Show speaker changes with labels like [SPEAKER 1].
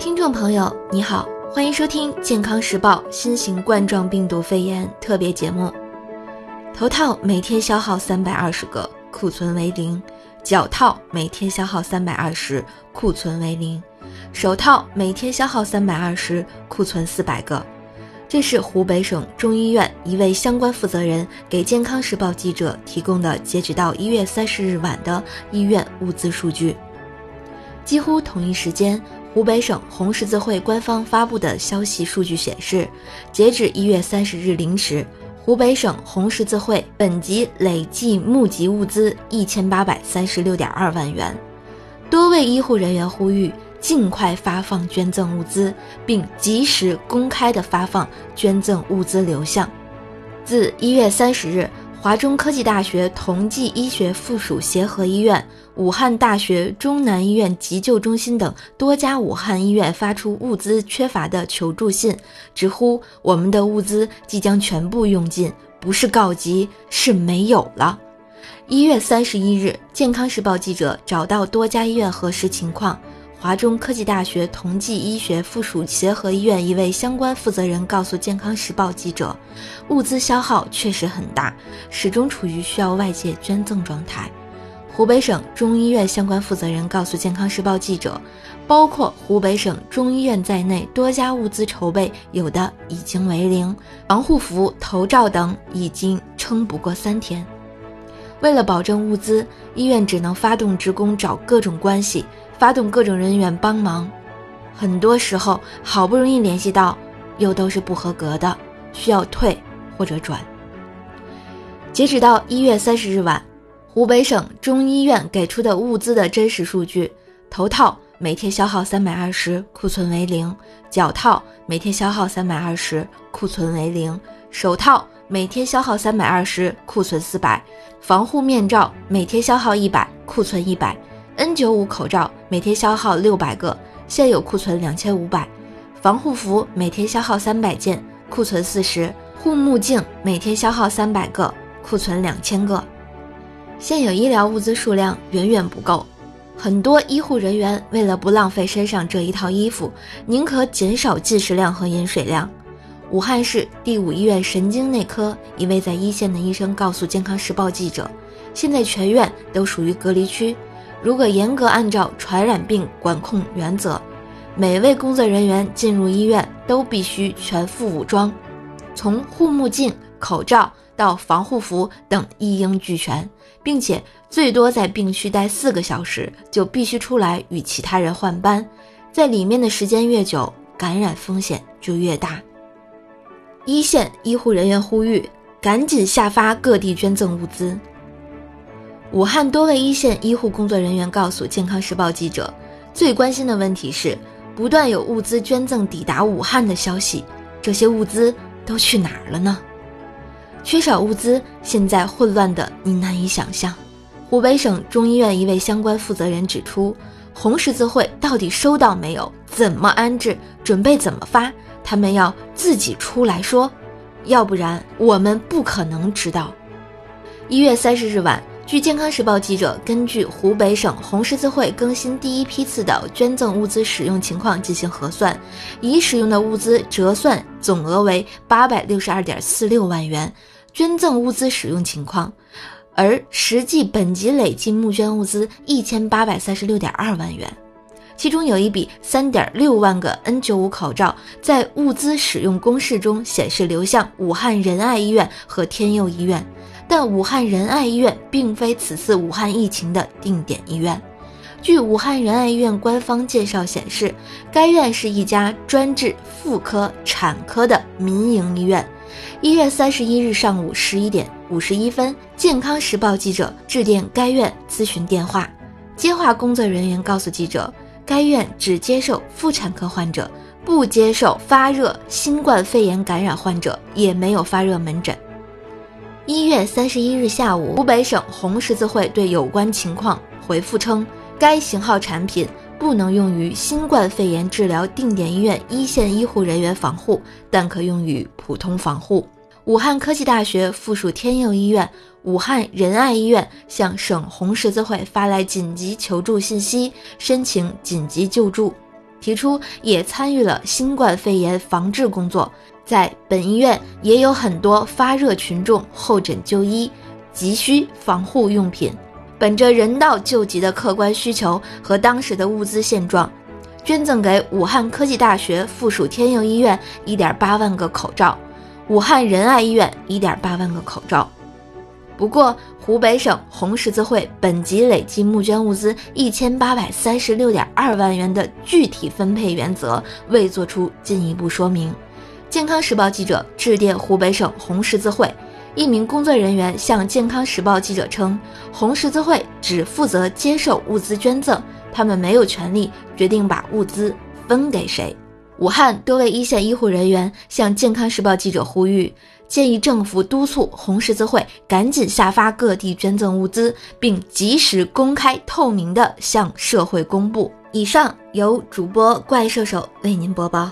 [SPEAKER 1] 听众朋友，你好，欢迎收听《健康时报》新型冠状病毒肺炎特别节目。头套每天消耗三百二十个，库存为零；脚套每天消耗三百二十，库存为零；手套每天消耗三百二十，库存四百个。这是湖北省中医院一位相关负责人给《健康时报》记者提供的截止到一月三十日晚的医院物资数据。几乎同一时间，湖北省红十字会官方发布的消息数据显示，截止一月三十日零时，湖北省红十字会本级累计募集物资一千八百三十六点二万元。多位医护人员呼吁尽快发放捐赠物资，并及时公开的发放捐赠物资流向。自一月三十日。华中科技大学同济医学附属协和医院、武汉大学中南医院急救中心等多家武汉医院发出物资缺乏的求助信，直呼我们的物资即将全部用尽，不是告急，是没有了。一月三十一日，健康时报记者找到多家医院核实情况。华中科技大学同济医学附属协和医院一位相关负责人告诉《健康时报》记者，物资消耗确实很大，始终处于需要外界捐赠状态。湖北省中医院相关负责人告诉《健康时报》记者，包括湖北省中医院在内多家物资筹备有的已经为零，防护服、头罩等已经撑不过三天。为了保证物资，医院只能发动职工找各种关系。发动各种人员帮忙，很多时候好不容易联系到，又都是不合格的，需要退或者转。截止到一月三十日晚，湖北省中医院给出的物资的真实数据：头套每天消耗三百二十，库存为零；脚套每天消耗三百二十，库存为零；手套每天消耗三百二十，库存四百；防护面罩每天消耗一百，库存一百。N95 口罩每天消耗六百个，现有库存两千五百；防护服每天消耗三百件，库存四十；护目镜每天消耗三百个，库存两千个。现有医疗物资数量远远不够，很多医护人员为了不浪费身上这一套衣服，宁可减少进食量和饮水量。武汉市第五医院神经内科一位在一线的医生告诉《健康时报》记者：“现在全院都属于隔离区。”如果严格按照传染病管控原则，每位工作人员进入医院都必须全副武装，从护目镜、口罩到防护服等一应俱全，并且最多在病区待四个小时，就必须出来与其他人换班。在里面的时间越久，感染风险就越大。一线医护人员呼吁，赶紧下发各地捐赠物资。武汉多位一线医护工作人员告诉《健康时报》记者，最关心的问题是，不断有物资捐赠抵达武汉的消息，这些物资都去哪儿了呢？缺少物资，现在混乱的你难以想象。湖北省中医院一位相关负责人指出，红十字会到底收到没有？怎么安置？准备怎么发？他们要自己出来说，要不然我们不可能知道。一月三十日晚。据健康时报记者根据湖北省红十字会更新第一批次的捐赠物资使用情况进行核算，已使用的物资折算总额为八百六十二点四六万元。捐赠物资使用情况，而实际本级累计募捐物资一千八百三十六点二万元，其中有一笔三点六万个 N95 口罩在物资使用公示中显示流向武汉仁爱医院和天佑医院。但武汉仁爱医院并非此次武汉疫情的定点医院。据武汉仁爱医院官方介绍显示，该院是一家专治妇科、产科的民营医院。一月三十一日上午十一点五十一分，健康时报记者致电该院咨询电话，接话工作人员告诉记者，该院只接受妇产科患者，不接受发热新冠肺炎感染患者，也没有发热门诊。一月三十一日下午，湖北省红十字会对有关情况回复称，该型号产品不能用于新冠肺炎治疗定点医院一线医护人员防护，但可用于普通防护。武汉科技大学附属天佑医院、武汉仁爱医院向省红十字会发来紧急求助信息，申请紧急救助。提出也参与了新冠肺炎防治工作，在本医院也有很多发热群众候诊就医，急需防护用品。本着人道救急的客观需求和当时的物资现状，捐赠给武汉科技大学附属天佑医院一点八万个口罩，武汉仁爱医院一点八万个口罩。不过，湖北省红十字会本级累计募捐物资一千八百三十六点二万元的具体分配原则未作出进一步说明。健康时报记者致电湖北省红十字会。一名工作人员向健康时报记者称：“红十字会只负责接受物资捐赠，他们没有权利决定把物资分给谁。”武汉多位一线医护人员向健康时报记者呼吁，建议政府督促红十字会赶紧下发各地捐赠物资，并及时公开透明的向社会公布。以上由主播怪兽手为您播报。